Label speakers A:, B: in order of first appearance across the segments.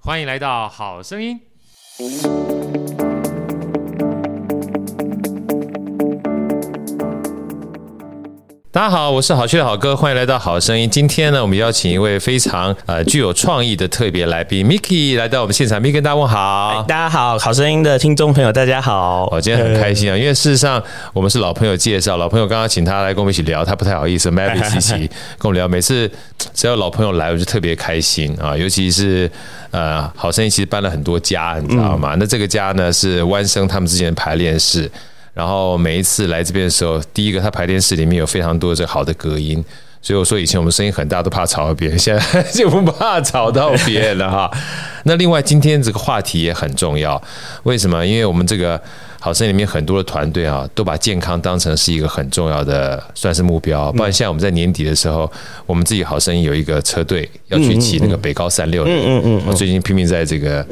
A: 欢迎来到好声音。大家好，我是好趣的好哥，欢迎来到好声音。今天呢，我们邀请一位非常呃具有创意的特别来宾，Miki 来到我们现场，Miki 跟大家问好。
B: 大家好，好声音的听众朋友，大家好。
A: 我今天很开心啊，因为事实上我们是老朋友介绍，老朋友刚刚请他来跟我们一起聊，他不太好意思，Mary 琪琪跟我们聊。每次只要老朋友来，我就特别开心啊，尤其是呃好声音其实搬了很多家，你知道吗？嗯、那这个家呢是弯生他们之前的排练室。然后每一次来这边的时候，第一个他排练室里面有非常多这好的隔音，所以我说以前我们声音很大都怕吵到别人，现在就不怕吵到别人了哈。那另外今天这个话题也很重要，为什么？因为我们这个好声音里面很多的团队啊，都把健康当成是一个很重要的算是目标。不然现在我们在年底的时候，我们自己好声音有一个车队要去骑那个北高三六零，嗯嗯嗯，我最近拼命在这个。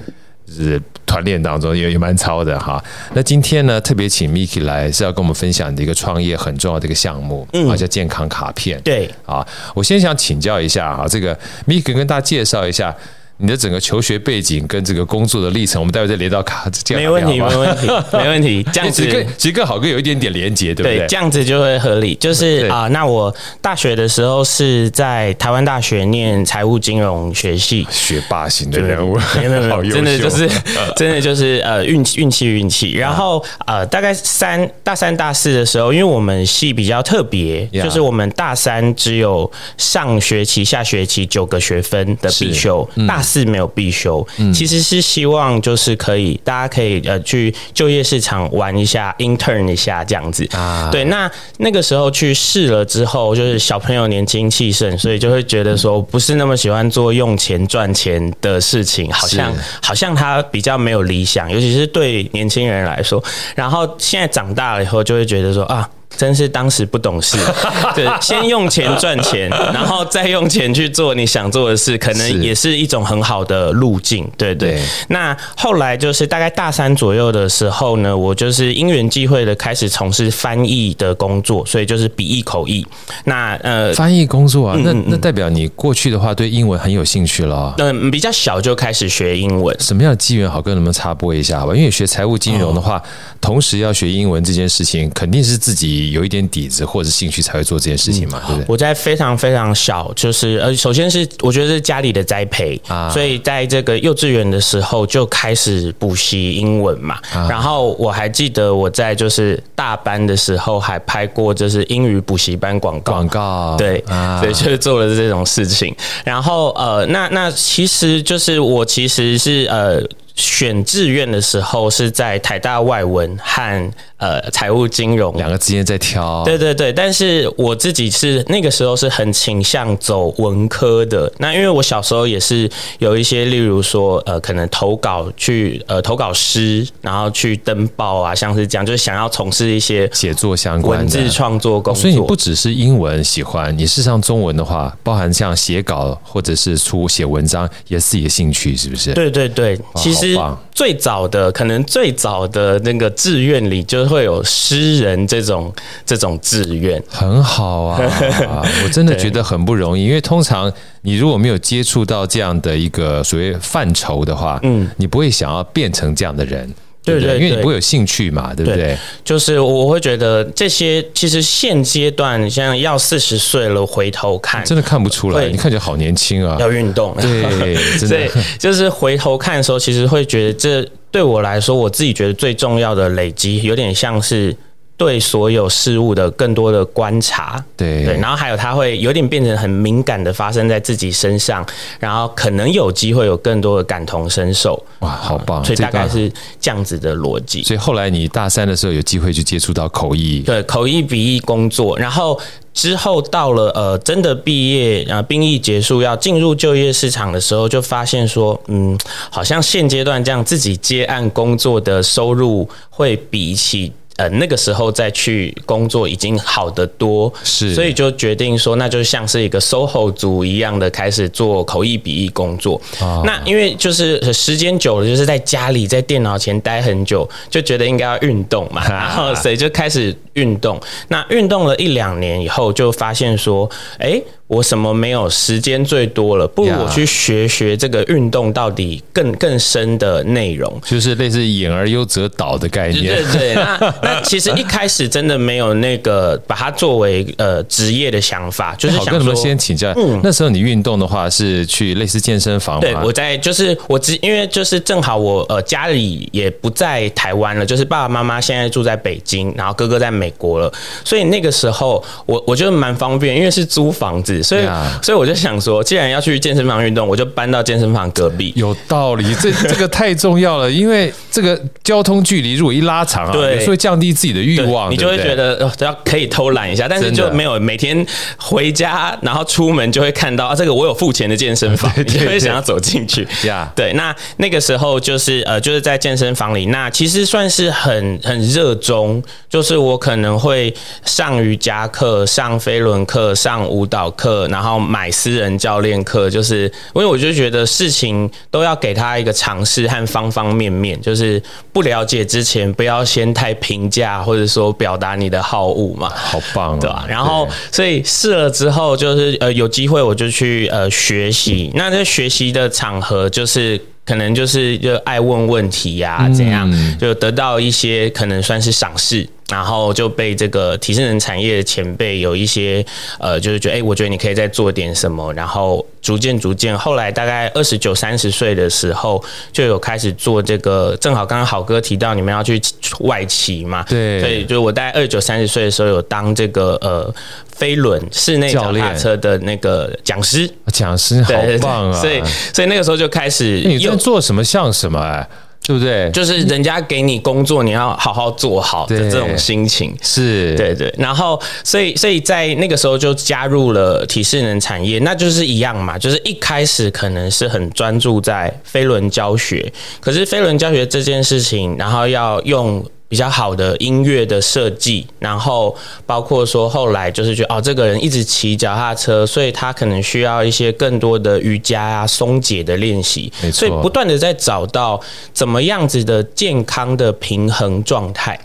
A: 就是团练当中也也蛮超的哈。那今天呢，特别请 Miki 来是要跟我们分享的一个创业很重要的一个项目，嗯，叫健康卡片。
B: 对，
A: 啊，我先想请教一下哈，这个 Miki 跟大家介绍一下。你的整个求学背景跟这个工作的历程，我们待会再连到卡，这样
B: 没问题，没问题，没问题。这样子
A: 跟其实跟好哥有一点点连接，对不对？
B: 对，这样子就会合理。就是啊、呃，那我大学的时候是在台湾大学念财务金融学系，
A: 学霸型的人物，
B: 真的就是 真的就是呃运气运气运气。然后呃，大概三大三大四的时候，因为我们系比较特别，就是我们大三只有上学期、下学期九个学分的必修，嗯、大。是没有必修，其实是希望就是可以，大家可以呃去就业市场玩一下，intern 一下这样子啊。对，那那个时候去试了之后，就是小朋友年轻气盛，所以就会觉得说不是那么喜欢做用钱赚钱的事情，好像好像他比较没有理想，尤其是对年轻人来说。然后现在长大了以后，就会觉得说啊。真是当时不懂事，对，先用钱赚钱，然后再用钱去做你想做的事，可能也是一种很好的路径，对对，对。那后来就是大概大三左右的时候呢，我就是因缘际会的开始从事翻译的工作，所以就是笔译口译。那呃，
A: 翻译工作啊，那那代表你过去的话对英文很有兴趣了。
B: 嗯，比较小就开始学英文。
A: 什么样的机缘？好跟你们插播一下吧？因为学财务金融的话，同时要学英文这件事情，肯定是自己。有一点底子或者兴趣才会做这件事情嘛，对不对？
B: 我在非常非常小，就是呃，首先是我觉得是家里的栽培啊，所以在这个幼稚园的时候就开始补习英文嘛。然后我还记得我在就是大班的时候还拍过就是英语补习班广告，
A: 广告
B: 对，所以就是做了这种事情。然后呃，那那其实就是我其实是呃。选志愿的时候是在台大外文和呃财务金融
A: 两个之间在挑，
B: 对对对，但是我自己是那个时候是很倾向走文科的。那因为我小时候也是有一些，例如说呃可能投稿去呃投稿师，然后去登报啊，像是这样，就是想要从事一些
A: 写作相关
B: 文字创作工作。
A: 所以你不只是英文喜欢，你事实上中文的话，包含像写稿或者是出写文章，也是自己的兴趣，是不是？
B: 对对对，其实。最早的可能最早的那个志愿里就会有诗人这种这种志愿，
A: 很好啊！我真的觉得很不容易，因为通常你如果没有接触到这样的一个所谓范畴的话，嗯，你不会想要变成这样的人。对对，因为你不会有兴趣嘛，对不对？
B: 就是我会觉得这些其实现阶段像要四十岁了回头看，
A: 真的看不出来，你看起来好年轻啊！
B: 要运动，
A: 对，真的，
B: 就是回头看的时候，其实会觉得这对我来说，我自己觉得最重要的累积，有点像是对所有事物的更多的观察，
A: 对
B: 对，然后还有他会有点变成很敏感的发生在自己身上，然后可能有机会有更多的感同身受。
A: 哇，好棒！
B: 所以大概是这样子的逻辑。
A: 所以后来你大三的时候有机会去接触到口译，
B: 对，口译笔译工作，然后之后到了呃真的毕业，然后兵役结束要进入就业市场的时候，就发现说，嗯，好像现阶段这样自己接案工作的收入会比起。呃，那个时候再去工作已经好得多，
A: 是，
B: 所以就决定说，那就像是一个 SOHO 族一样的开始做口译笔译工作。哦、那因为就是时间久了，就是在家里在电脑前待很久，就觉得应该要运动嘛，然后所以就开始运动。那运动了一两年以后，就发现说，哎、欸。我什么没有时间最多了，不如我去学学这个运动到底更更深的内容，
A: 就是类似演而优则导的概念。
B: 对对对，那 那其实一开始真的没有那个把它作为呃职业的想法，就是想说
A: 先请教，嗯，那时候你运动的话是去类似健身房吗？
B: 对，我在就是我只因为就是正好我呃家里也不在台湾了，就是爸爸妈妈现在住在北京，然后哥哥在美国了，所以那个时候我我觉得蛮方便，因为是租房子。所以，所以我就想说，既然要去健身房运动，我就搬到健身房隔壁。
A: 有道理，这 这个太重要了，因为这个交通距离如果一拉长啊，对，会降低自己的欲望，
B: 你就会觉得哦，要可以偷懒一下，但是就没有每天回家，然后出门就会看到啊，这个我有付钱的健身房，你就会想要走进去。对，那那个时候就是呃，就是在健身房里，那其实算是很很热衷，就是我可能会上瑜伽课、上飞轮课、上舞蹈课。然后买私人教练课，就是因为我就觉得事情都要给他一个尝试和方方面面，就是不了解之前不要先太评价或者说表达你的好恶嘛。
A: 好棒，
B: 对吧？然后所以试了之后，就是呃有机会我就去呃学习。那在学习的场合就是。可能就是就爱问问题呀、啊，怎样就得到一些可能算是赏识，然后就被这个体适能产业的前辈有一些呃，就是觉得哎，我觉得你可以再做点什么，然后逐渐逐渐，后来大概二十九三十岁的时候，就有开始做这个。正好刚刚好哥提到你们要去外企嘛，对，所以就我大概二十九三十岁的时候有当这个呃。飞轮室内脚踏车的那个讲师，
A: 讲师好棒啊！
B: 所以，所以那个时候就开始，
A: 你在做什么像什么哎，对不对？
B: 就是人家给你工作，你要好好做好的这种心情，
A: 是
B: 对对。然后，所以，所以在那个时候就加入了体适能产业，那就是一样嘛，就是一开始可能是很专注在飞轮教学，可是飞轮教学这件事情，然后要用。比较好的音乐的设计，然后包括说后来就是觉得哦，这个人一直骑脚踏车，所以他可能需要一些更多的瑜伽啊、松解的练习，所以不断的在找到怎么样子的健康的平衡状态。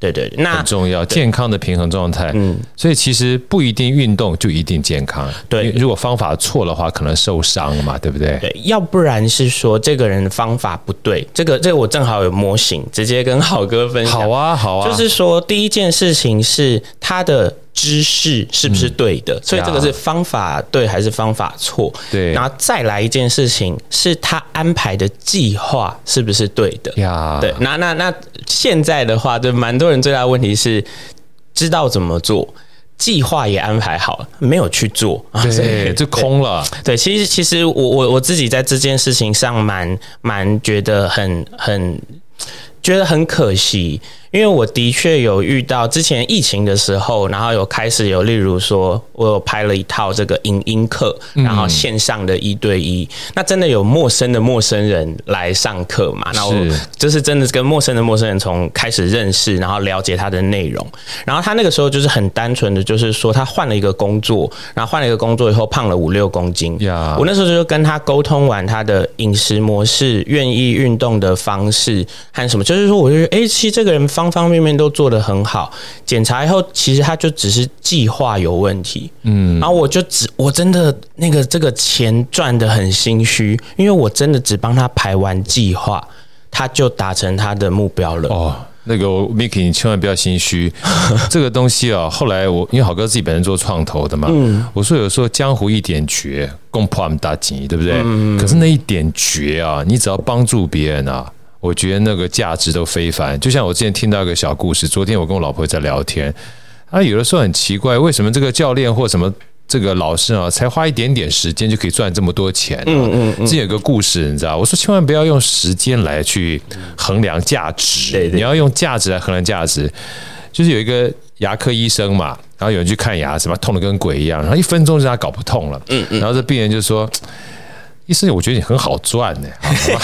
B: 对对，那
A: 很重要，健康的平衡状态。嗯，所以其实不一定运动就一定健康。对，如果方法错的话，可能受伤嘛，对不对？
B: 对，要不然是说这个人的方法不对。这个这个我正好有模型，直接跟好哥分享。
A: 好啊，好啊。
B: 就是说，第一件事情是他的。知识是不是对的？嗯、所以这个是方法对还是方法错？
A: 对，
B: 然后再来一件事情是他安排的计划是不是对的？
A: 呀，
B: 对，那那那现在的话，就蛮多人最大的问题是知道怎么做，计划也安排好了，没有去做，
A: 对，就空了。
B: 对，其实其实我我我自己在这件事情上蛮蛮觉得很很觉得很可惜。因为我的确有遇到之前疫情的时候，然后有开始有，例如说我有拍了一套这个影音课，然后线上的一对一，那真的有陌生的陌生人来上课嘛？那我就是真的是跟陌生的陌生人从开始认识，然后了解他的内容，然后他那个时候就是很单纯的，就是说他换了一个工作，然后换了一个工作以后胖了五六公斤。我那时候就跟他沟通完他的饮食模式、愿意运动的方式和什么，就是说我就觉得，哎，其实这个人。方方方面面都做得很好，检查以后其实他就只是计划有问题，嗯，然后我就只我真的那个这个钱赚得很心虚，因为我真的只帮他排完计划，他就达成他的目标了。
A: 哦，那个 Mickey，你千万不要心虚，这个东西啊，后来我因为好哥自己本身做创投的嘛，嗯，我说有时候江湖一点绝，共破那么大吉，对不对？嗯，可是那一点绝啊，你只要帮助别人啊。我觉得那个价值都非凡。就像我之前听到一个小故事，昨天我跟我老婆在聊天，啊，有的时候很奇怪，为什么这个教练或什么这个老师啊，才花一点点时间就可以赚这么多钱？嗯嗯嗯。这有个故事，你知道？我说千万不要用时间来去衡量价值，对，你要用价值来衡量价值。就是有一个牙科医生嘛，然后有人去看牙，什么痛得跟鬼一样，然后一分钟就让他搞不痛了。嗯嗯。然后这病人就说。医生，我觉得你很好赚呢，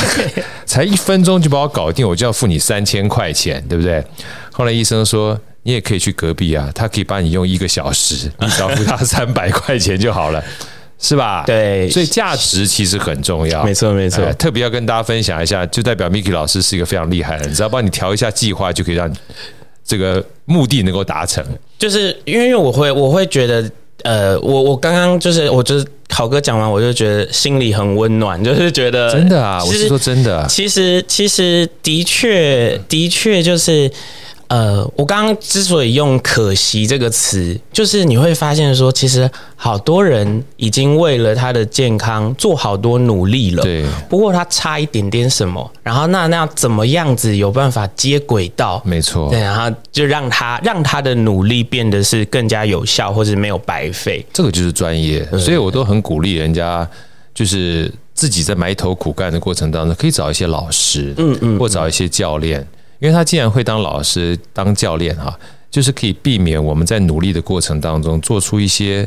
A: 才一分钟就把我搞定，我就要付你三千块钱，对不对？后来医生说，你也可以去隔壁啊，他可以帮你用一个小时，你只要付他三百块钱就好了，是吧？
B: 对，
A: 所以价值其实很重要，
B: 没错没错。
A: 特别要跟大家分享一下，就代表 Miki 老师是一个非常厉害的人，只要帮你调一下计划，就可以让这个目的能够达成。
B: 就是因为我会我会觉得。呃，我我刚刚就是，我就是郝哥讲完，我就觉得心里很温暖，就是觉得
A: 真的啊，我是说真的，
B: 其实其实的确的确就是。呃，我刚刚之所以用“可惜”这个词，就是你会发现说，其实好多人已经为了他的健康做好多努力了。
A: 对。
B: 不过他差一点点什么，然后那那怎么样子有办法接轨到？
A: 没错。
B: 对，然后就让他让他的努力变得是更加有效，或是没有白费。
A: 这个就是专业，所以我都很鼓励人家，就是自己在埋头苦干的过程当中，可以找一些老师，嗯嗯，或找一些教练。因为他既然会当老师、当教练哈，就是可以避免我们在努力的过程当中做出一些。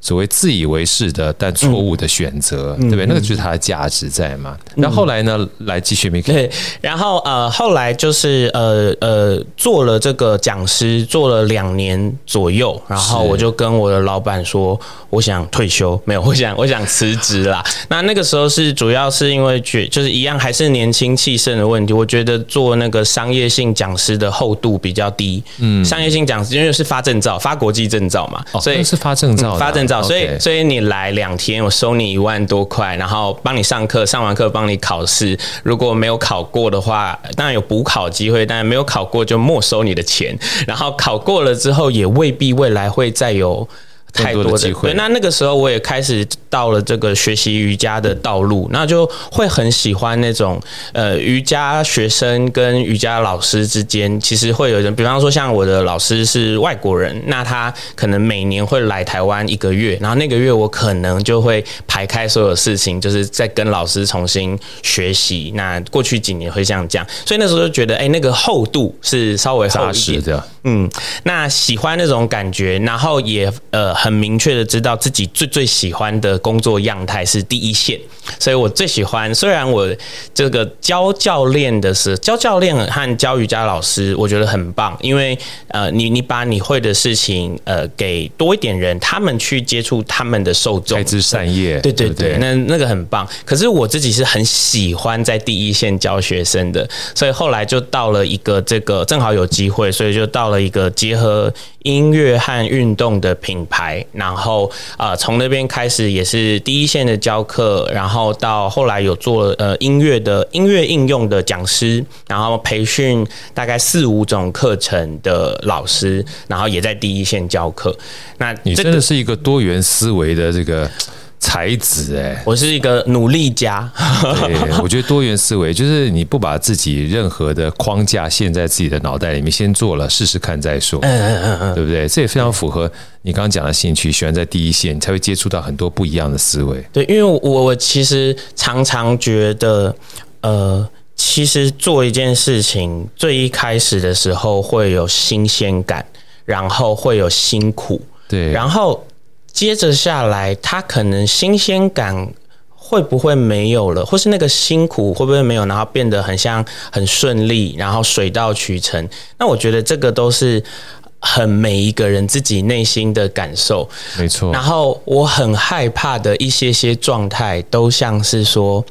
A: 所谓自以为是的但错误的选择，嗯、对不对？那个就是它的价值在嘛。那、嗯、后，后来呢？来继续 Miki。
B: 对，然后呃，后来就是呃呃，做了这个讲师，做了两年左右，然后我就跟我的老板说，我想退休，没有，我想我想辞职啦。那那个时候是主要是因为觉就是一样还是年轻气盛的问题，我觉得做那个商业性讲师的厚度比较低。嗯，商业性讲师因为是发证照，发国际证照嘛，
A: 哦、
B: 所以
A: 是发证照、啊嗯，
B: 发证。所以，所以你来两天，我收你一万多块，然后帮你上课，上完课帮你考试。如果没有考过的话，当然有补考机会，但是没有考过就没收你的钱。然后考过了之后，也未必未来会再有。太多的机会。对，那那个时候我也开始到了这个学习瑜伽的道路，那就会很喜欢那种呃瑜伽学生跟瑜伽老师之间，其实会有人，比方说像我的老师是外国人，那他可能每年会来台湾一个月，然后那个月我可能就会排开所有事情，就是再跟老师重新学习。那过去几年会像这样讲，所以那时候就觉得，哎，那个厚度是稍微厚一点的。嗯，那喜欢那种感觉，然后也呃很明确的知道自己最最喜欢的工作样态是第一线，所以我最喜欢。虽然我这个教教练的是教教练和教瑜伽老师，我觉得很棒，因为呃你你把你会的事情呃给多一点人，他们去接触他们的受众，
A: 开枝散叶。
B: 对对对，对，那那个很棒。可是我自己是很喜欢在第一线教学生的，所以后来就到了一个这个正好有机会，所以就到了。一个结合音乐和运动的品牌，然后呃，从那边开始也是第一线的教课，然后后到后来有做呃音乐的音乐应用的讲师，然后培训大概四五种课程的老师，然后也在第一线教课。那、
A: 你真的是一个多元思维的这个。才子哎，
B: 我是一个努力家。
A: 对，我觉得多元思维就是你不把自己任何的框架陷在自己的脑袋里面，先做了试试看再说。嗯嗯嗯，对不对？这也非常符合你刚刚讲的兴趣，喜欢在第一线，你才会接触到很多不一样的思维。
B: 对，因为我我其实常常觉得，呃，其实做一件事情最一开始的时候会有新鲜感，然后会有辛苦，
A: 对，
B: 然后。接着下来，他可能新鲜感会不会没有了，或是那个辛苦会不会没有，然后变得很像很顺利，然后水到渠成。那我觉得这个都是很每一个人自己内心的感受，
A: 没错。
B: 然后我很害怕的一些些状态，都像是说，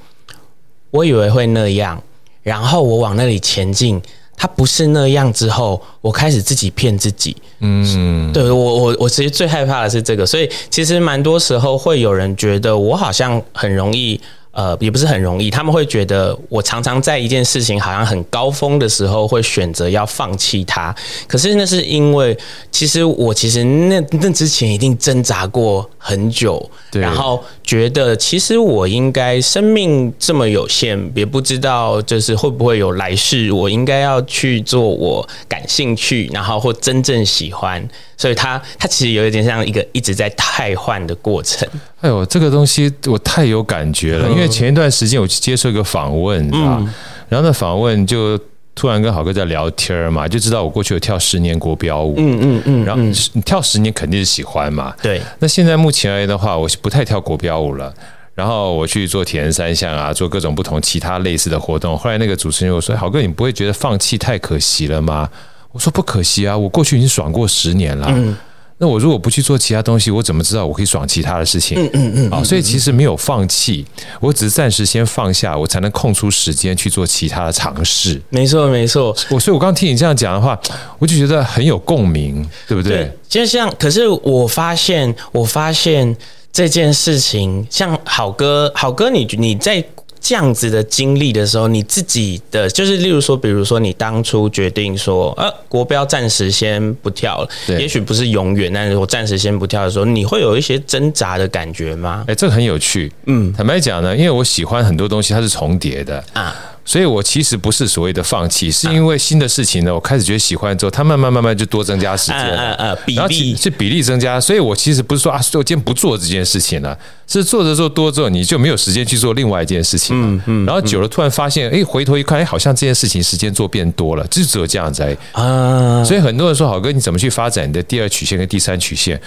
B: 我以为会那样，然后我往那里前进。他不是那样之后，我开始自己骗自己。嗯，对我我我其实最害怕的是这个，所以其实蛮多时候会有人觉得我好像很容易呃，也不是很容易。他们会觉得我常常在一件事情好像很高峰的时候，会选择要放弃它。可是那是因为，其实我其实那那之前一定挣扎过很久，然后觉得其实我应该生命这么有限，也不知道就是会不会有来世，我应该要去做我感兴趣，然后或真正喜欢。所以它它其实有一点像一个一直在汰换的过程。
A: 哎呦，这个东西我太有感觉了，因为前一段时间我去接受一个访问，你知道，然后那访问就突然跟郝哥在聊天嘛，就知道我过去有跳十年国标舞，嗯嗯嗯，然后你跳十年肯定是喜欢嘛，
B: 对。
A: 那现在目前而言的话，我不太跳国标舞了，然后我去做铁人三项啊，做各种不同其他类似的活动。后来那个主持人我说：“郝哥，你不会觉得放弃太可惜了吗？”我说不可惜啊，我过去已经爽过十年了。嗯，那我如果不去做其他东西，我怎么知道我可以爽其他的事情？嗯嗯嗯。啊，所以其实没有放弃，我只是暂时先放下，我才能空出时间去做其他的尝试。
B: 没错，没错。
A: 我所以，我刚刚听你这样讲的话，我就觉得很有共鸣，对不对？对，
B: 就像，可是我发现，我发现这件事情，像好哥，好哥你，你你在。这样子的经历的时候，你自己的就是，例如说，比如说，你当初决定说，呃，国标暂时先不跳了，也许不是永远，但是我暂时先不跳的时候，你会有一些挣扎的感觉吗？
A: 哎，这个很有趣。嗯，坦白讲呢，因为我喜欢很多东西，它是重叠的啊。所以我其实不是所谓的放弃，是因为新的事情呢，我开始觉得喜欢之后，它慢慢慢慢就多增加时间了，
B: 嗯嗯，比例
A: 是比例增加，所以我其实不是说啊，我今天不做这件事情了，是做着做多之后，你就没有时间去做另外一件事情了，嗯嗯，然后久了突然发现，哎，回头一看，哎，好像这件事情时间做变多了，就只有这样子而已啊。所以很多人说，好哥，你怎么去发展你的第二曲线跟第三曲线？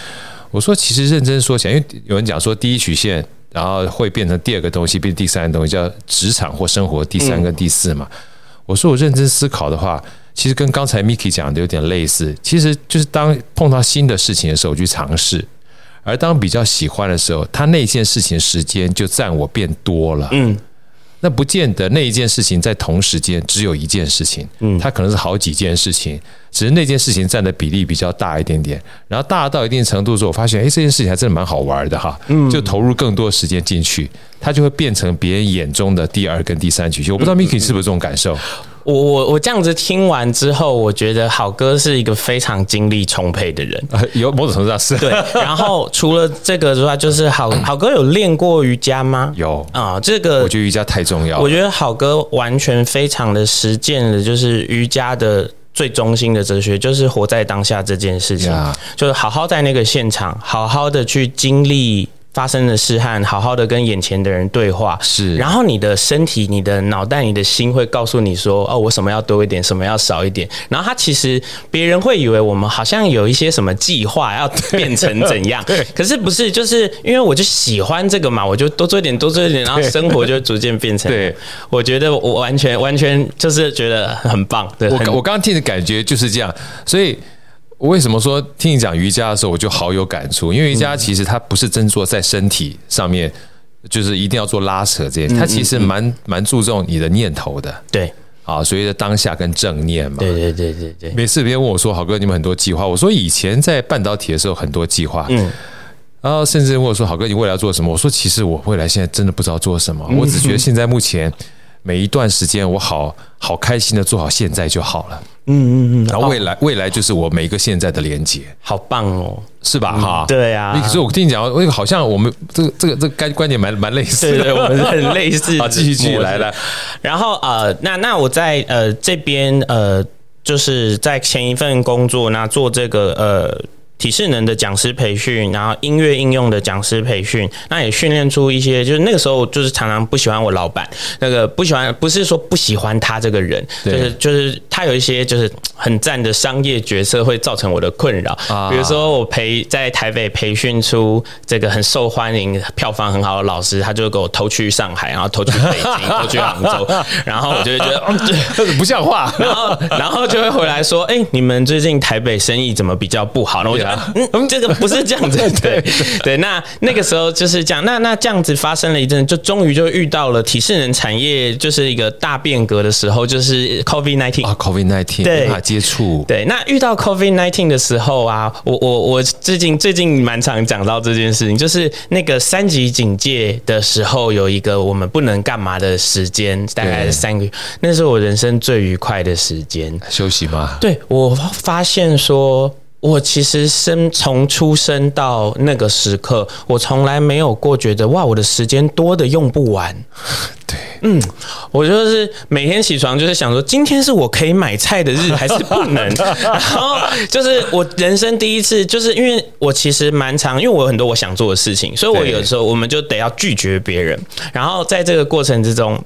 A: 我说，其实认真说起来，因为有人讲说第一曲线。然后会变成第二个东西，变第三个东西，叫职场或生活第三跟第四嘛。我说我认真思考的话，其实跟刚才 Miki 讲的有点类似。其实就是当碰到新的事情的时候，我去尝试；而当比较喜欢的时候，他那件事情时间就占我变多了。嗯。那不见得那一件事情在同时间只有一件事情，嗯，它可能是好几件事情，只是那件事情占的比例比较大一点点。然后大到一定程度之后，我发现，哎，这件事情还真的蛮好玩的哈，嗯，就投入更多时间进去，它就会变成别人眼中的第二跟第三曲线。我不知道 Miki 是不是这种感受？
B: 我我我这样子听完之后，我觉得好哥是一个非常精力充沛的人，
A: 有某种程度上是。
B: 对，然后除了这个之外，就是好好哥有练过瑜伽吗？
A: 有
B: 啊，这个
A: 我觉得瑜伽太重要。
B: 我觉得好哥完全非常的实践了，就是瑜伽的最中心的哲学，就是活在当下这件事情，就是好好在那个现场，好好的去经历。发生的事和好好的跟眼前的人对话，
A: 是，
B: 然后你的身体、你的脑袋、你的心会告诉你说：“哦，我什么要多一点，什么要少一点。”然后他其实别人会以为我们好像有一些什么计划要变成怎样，可是不是，就是因为我就喜欢这个嘛，我就多做一点，多做一点，然后生活就逐渐变成。对，我觉得我完全完全就是觉得很棒。对，
A: 我我刚刚听的感觉就是这样，所以。我为什么说听你讲瑜伽的时候，我就好有感触？因为瑜伽其实它不是真做在身体上面，就是一定要做拉扯这些，它其实蛮蛮注重你的念头的。
B: 对，
A: 啊，所以的当下跟正念嘛。
B: 对对对对对。
A: 每次别人问我说：“好哥，你们很多计划？”我说：“以前在半导体的时候很多计划。”嗯。然后甚至问我说：“好哥，你未来要做什么？”我说：“其实我未来现在真的不知道做什么，我只觉得现在目前。”每一段时间，我好好开心的做好现在就好了。嗯嗯嗯，然后未来未来就是我每一个现在的连接，
B: 好棒哦，
A: 是吧？哈，
B: 对啊。
A: 可是我听你讲，我好像我们这个这个这个观观点蛮蛮类似的，
B: 对，我们很类似。
A: 好，继续继续来了。
B: 然后呃，那那我在呃这边呃，就是在前一份工作，那做这个呃。体适能的讲师培训，然后音乐应用的讲师培训，那也训练出一些，就是那个时候就是常常不喜欢我老板，那个不喜欢不是说不喜欢他这个人，就是就是他有一些就是很赞的商业角色会造成我的困扰，比如说我培在台北培训出这个很受欢迎、票房很好的老师，他就给我偷去上海，然后偷去北京，偷去杭州，然后我就会觉得
A: 嗯，不像话，
B: 然后然后就会回来说，哎，你们最近台北生意怎么比较不好？那我就。
A: 啊，
B: 嗯，这个不是这样子，对对。那那个时候就是这样，那那这样子发生了一阵，就终于就遇到了体适能产业就是一个大变革的时候，就是 COVID nineteen
A: 啊，COVID nineteen
B: 对，
A: 无法接触。
B: 对，那遇到 COVID nineteen 的时候啊，我我我最近最近蛮常讲到这件事情，就是那个三级警戒的时候，有一个我们不能干嘛的时间，大概是三个月，那是我人生最愉快的时间，
A: 休息吗？
B: 对，我发现说。我其实生从出生到那个时刻，我从来没有过觉得哇，我的时间多的用不完。
A: 对，
B: 嗯，我就是每天起床就是想说，今天是我可以买菜的日还是不能？然后就是我人生第一次，就是因为我其实蛮长，因为我有很多我想做的事情，所以我有时候我们就得要拒绝别人。然后在这个过程之中。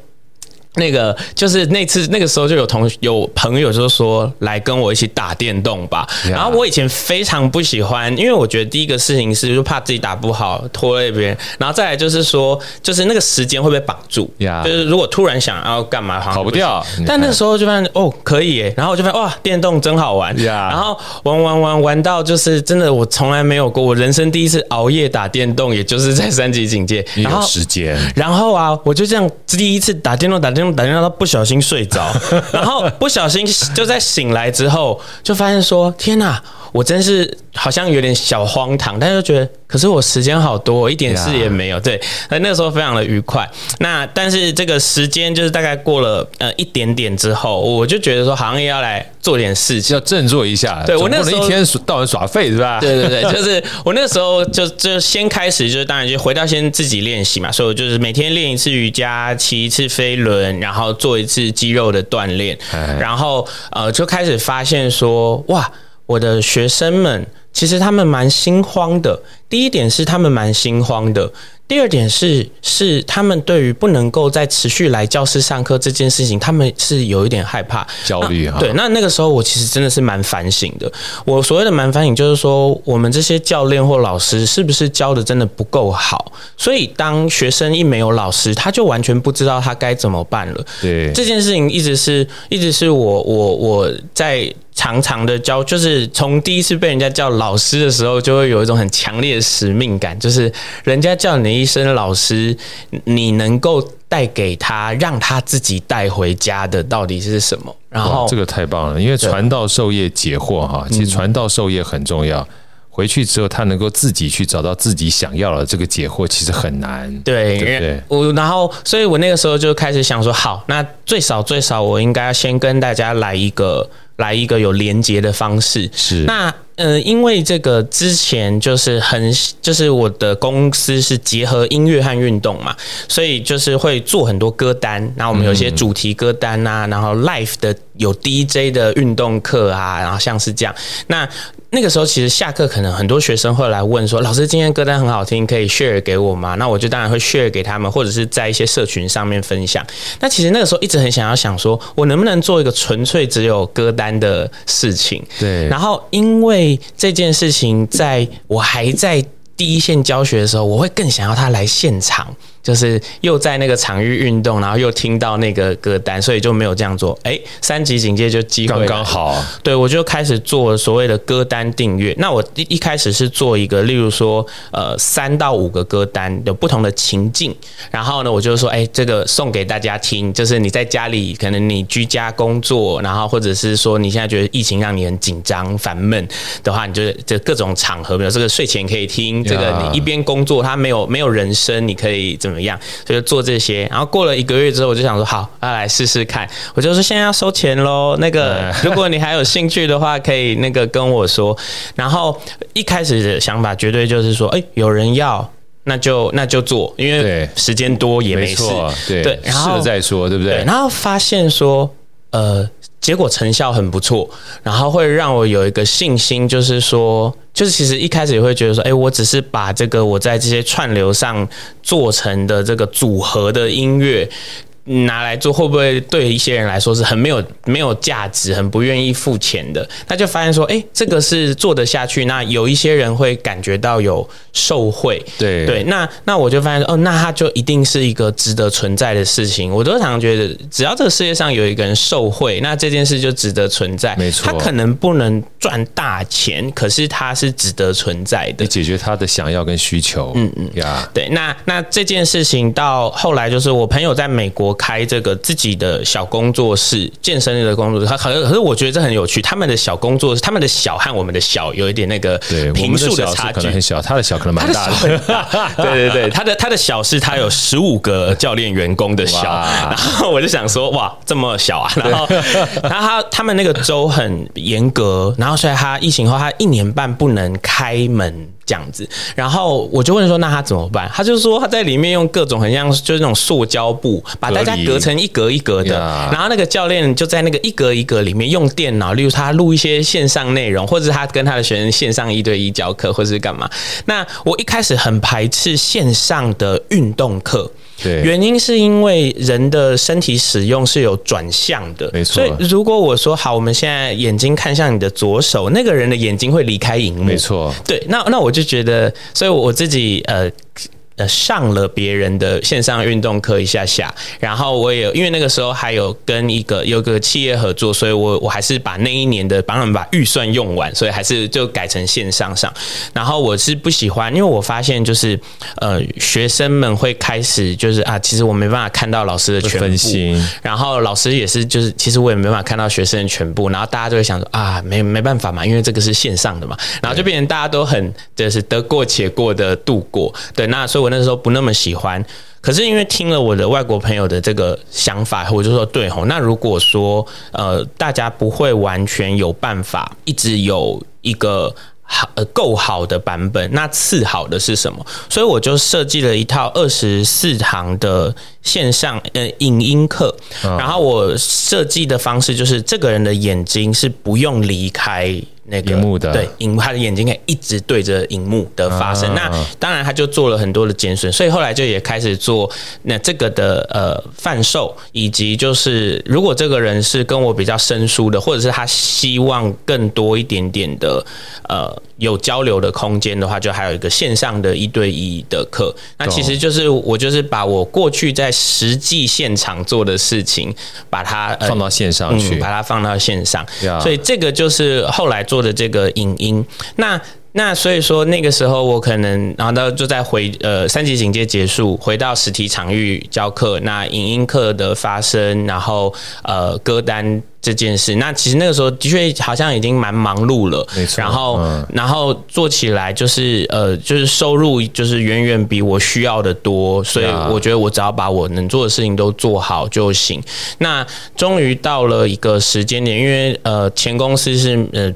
B: 那个就是那次那个时候就有同有朋友就说，来跟我一起打电动吧。然后我以前非常不喜欢，因为我觉得第一个事情是就怕自己打不好拖累别人，然后再来就是说就是那个时间会被绑住，就是如果突然想要干嘛，
A: 跑不掉。
B: 但那时候就发现哦可以耶，然后我就发现哇电动真好玩，然后玩玩玩玩到就是真的我从来没有过，我人生第一次熬夜打电动，也就是在三级警戒，
A: 然后时间，
B: 然后啊我就这样第一次打电动打电动。打电话他不小心睡着，然后不小心就在醒来之后，就发现说：“天哪，我真是好像有点小荒唐。”但是就觉得，可是我时间好多，一点事也没有。对，那那个时候非常的愉快。那但是这个时间就是大概过了呃一点点之后，我就觉得说，好像也要来做点事情，
A: 要振作一下。
B: 对，我那时候
A: 一天到晚耍废是吧？
B: 对对对，就是我那时候就就先开始，就是当然就回到先自己练习嘛，所以我就是每天练一次瑜伽，骑一次飞轮，然后做一次肌肉的锻炼，然后呃就开始发现说，哇，我的学生们其实他们蛮心慌的。第一点是他们蛮心慌的。第二点是，是他们对于不能够再持续来教室上课这件事情，他们是有一点害怕、
A: 焦虑哈。
B: 对，那那个时候我其实真的是蛮反省的。我所谓的蛮反省，就是说我们这些教练或老师是不是教的真的不够好？所以当学生一没有老师，他就完全不知道他该怎么办了。
A: 对，
B: 这件事情一直是一直是我我我在常常的教，就是从第一次被人家叫老师的时候，就会有一种很强烈的使命感，就是人家叫你。一声老师，你能够带给他，让他自己带回家的到底是什么？然后
A: 这个太棒了，因为传道授业解惑哈，其实传道授业很重要。回去之后，他能够自己去找到自己想要的这个解惑，其实很难。
B: 对，对对。我然后，所以我那个时候就开始想说，好，那最少最少，我应该先跟大家来一个。来一个有连接的方式
A: 是
B: 那呃，因为这个之前就是很就是我的公司是结合音乐和运动嘛，所以就是会做很多歌单，然后我们有一些主题歌单啊，然后 live 的有 DJ 的运动课啊，然后像是这样那。那个时候其实下课可能很多学生会来问说：“老师，今天歌单很好听，可以 share 给我吗？”那我就当然会 share 给他们，或者是在一些社群上面分享。那其实那个时候一直很想要想说，我能不能做一个纯粹只有歌单的事情？
A: 对。
B: 然后因为这件事情，在我还在第一线教学的时候，我会更想要他来现场。就是又在那个场域运动，然后又听到那个歌单，所以就没有这样做。哎，三级警戒就机会
A: 刚刚好。
B: 对，我就开始做所谓的歌单订阅。那我一一开始是做一个，例如说，呃，三到五个歌单，有不同的情境。然后呢，我就说，哎，这个送给大家听，就是你在家里，可能你居家工作，然后或者是说你现在觉得疫情让你很紧张、烦闷的话，你就这各种场合，比如这个睡前可以听，这个你一边工作，它没有没有人声，你可以怎么？怎么样？所以就做这些，然后过了一个月之后，我就想说，好，要来试试看。我就说现在要收钱喽。那个，如果你还有兴趣的话，可以那个跟我说。然后一开始的想法绝对就是说，哎，有人要，那就那就做，因为时间多也没事。
A: 对对，然后试了再说，对不？
B: 对，然后发现说，呃。结果成效很不错，然后会让我有一个信心，就是说，就是其实一开始也会觉得说，哎，我只是把这个我在这些串流上做成的这个组合的音乐，拿来做，会不会对一些人来说是很没有没有价值，很不愿意付钱的？他就发现说，哎、欸，这个是做得下去。那有一些人会感觉到有受贿，
A: 对
B: 对。那那我就发现说，哦，那他就一定是一个值得存在的事情。我都常常觉得，只要这个世界上有一个人受贿，那这件事就值得存在。
A: 没错，
B: 他可能不能赚大钱，可是他是值得存在的，
A: 解决他的想要跟需求。嗯嗯呀，
B: 对。那那这件事情到后来，就是我朋友在美国开这个自己的小工作室，健身的工作室。他可可是我觉得这很有趣，他们的小工作室，他们的小和我们的小有一点那个平数的差距，
A: 可能很小，他的小可能蛮大的。
B: 对对对，他的他的小是他有十五个教练员工的小，然后我就想说哇，这么小啊，然后 然后他他们那个州很严格，然后所以他疫情后他一年半不能开门。这样子，然后我就问说：“那他怎么办？”他就说：“他在里面用各种很像就是那种塑胶布，把大家隔成一格一格的。然后那个教练就在那个一格一格里面用电脑，例如他录一些线上内容，或者是他跟他的学生线上一对一教课，或者是干嘛。那我一开始很排斥线上的运动课。”对，原因是因为人的身体使用是有转向的，
A: 没错。
B: 所以如果我说好，我们现在眼睛看向你的左手，那个人的眼睛会离开荧幕，
A: 没错。
B: 对，那那我就觉得，所以我自己呃。呃，上了别人的线上运动课一下下，然后我也因为那个时候还有跟一个有个企业合作，所以我我还是把那一年的帮他们把预算用完，所以还是就改成线上上。然后我是不喜欢，因为我发现就是呃，学生们会开始就是啊，其实我没办法看到老师的全部，然后老师也是就是其实我也没办法看到学生的全部，然后大家就会想说啊，没没办法嘛，因为这个是线上的嘛，然后就变成大家都很就是得过且过的度过，对，那所以。我那时候不那么喜欢，可是因为听了我的外国朋友的这个想法，我就说对吼。那如果说呃，大家不会完全有办法一直有一个好呃够好的版本，那次好的是什么？所以我就设计了一套二十四堂的线上呃影音课，然后我设计的方式就是这个人的眼睛是不用离开。那个
A: 荧幕的
B: 对，荧他的眼睛可以一直对着荧幕的发生。啊、那当然，他就做了很多的减损，所以后来就也开始做那这个的呃贩售，以及就是如果这个人是跟我比较生疏的，或者是他希望更多一点点的呃有交流的空间的话，就还有一个线上的一对一的课。那其实就是我就是把我过去在实际现场做的事情，把它、呃、
A: 放到线上去，
B: 嗯、把它放到线上。所以这个就是后来做。做的这个影音，那那所以说那个时候我可能，然后到就在回呃三级警戒结束，回到实体场域教课，那影音课的发生，然后呃歌单这件事，那其实那个时候的确好像已经蛮忙碌了，
A: 没错，
B: 然后、嗯、然后做起来就是呃就是收入就是远远比我需要的多，所以我觉得我只要把我能做的事情都做好就行。那终于到了一个时间点，因为呃前公司是呃。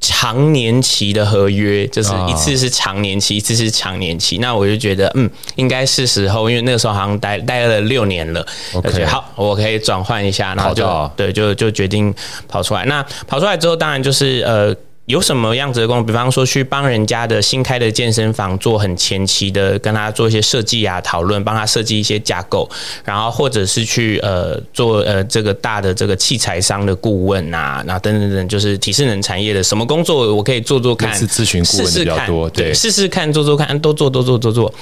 B: 长年期的合约，就是一次是长年期，一次是长年期。那我就觉得，嗯，应该是时候，因为那个时候好像待待了六年了。OK，好，我可以转换一下，然后就对，就就决定跑出来。那跑出来之后，当然就是呃。有什么样子的工作？比方说去帮人家的新开的健身房做很前期的，跟他做一些设计啊讨论，帮他设计一些架构，然后或者是去呃做呃这个大的这个器材商的顾问啊，然后等等等，就是体适能产业的什么工作我可以做做看，
A: 是咨询顾问比较多，对，
B: 试试看做做看，都做都做都做，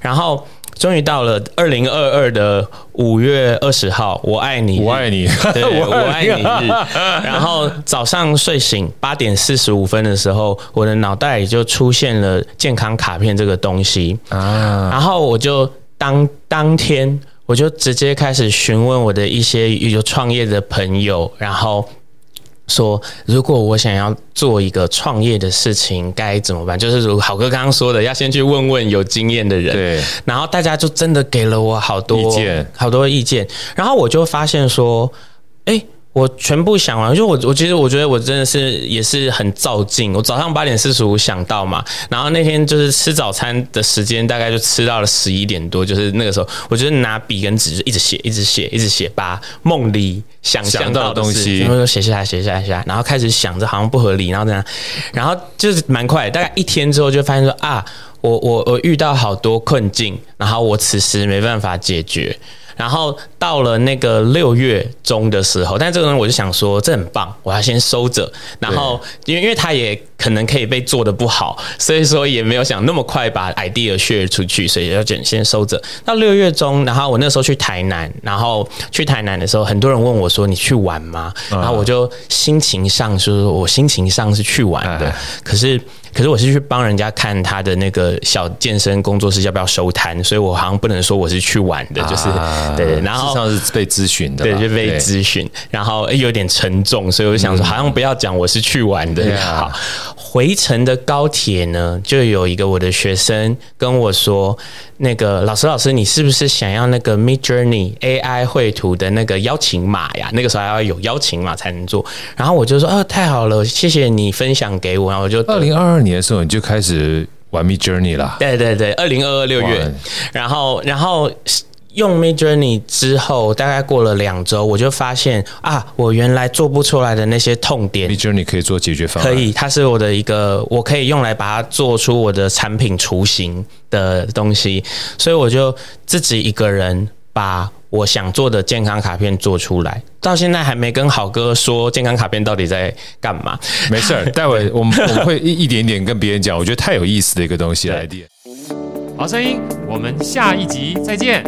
B: 然后。终于到了二零二二的五月二十号，我爱你，
A: 我爱你，
B: 对，我爱你日。然后早上睡醒八点四十五分的时候，我的脑袋里就出现了健康卡片这个东西啊。然后我就当当天我就直接开始询问我的一些有创业的朋友，然后。说，如果我想要做一个创业的事情，该怎么办？就是如好哥刚刚说的，要先去问问有经验的人。
A: 对。
B: 然后大家就真的给了我好多意见，好多意见。然后我就发现说，哎。我全部想完，就我我其实我觉得我真的是也是很照进。我早上八点四十五想到嘛，然后那天就是吃早餐的时间大概就吃到了十一点多，就是那个时候，我就拿笔跟纸就一直写，一直写，一直写，把梦里想象到的东西，然后写下来，写下来，写下来，然后开始想着好像不合理，然后这样，然后就是蛮快，大概一天之后就发现说啊，我我我遇到好多困境，然后我此时没办法解决。然后到了那个六月中的时候，但这个人我就想说，这很棒，我要先收着。然后因为因为他也可能可以被做的不好，所以说也没有想那么快把 idea share 出去，所以要先先收着。到六月中，然后我那时候去台南，然后去台南的时候，很多人问我说：“你去玩吗？”然后我就心情上说：“我心情上是去玩的，可是。”可是我是去帮人家看他的那个小健身工作室要不要收摊，所以我好像不能说我是去玩的，就是、啊、对，然后
A: 上是被咨询的，
B: 对，就被咨询，然后有点沉重，所以我就想说，好像不要讲我是去玩的。嗯、好，回程的高铁呢，就有一个我的学生跟我说。那个老师，老师，你是不是想要那个 Midjourney AI 绘图的那个邀请码呀？那个时候还要有邀请码才能做。然后我就说，哦，太好了，谢谢你分享给我。然后我就
A: 二零二二年的时候你就开始玩 Midjourney 了。
B: 对对对，二零二二六月。然后，然后。用 Midjourney 之后，大概过了两周，我就发现啊，我原来做不出来的那些痛点
A: ，Midjourney 可以做解决方案。
B: 可以，它是我的一个，我可以用来把它做出我的产品雏形的东西，所以我就自己一个人把我想做的健康卡片做出来。到现在还没跟好哥说健康卡片到底在干嘛。
A: 没事儿，待会我们我们会一一点点跟别人讲，我觉得太有意思的一个东西来点。
C: 好声音，我们下一集再见。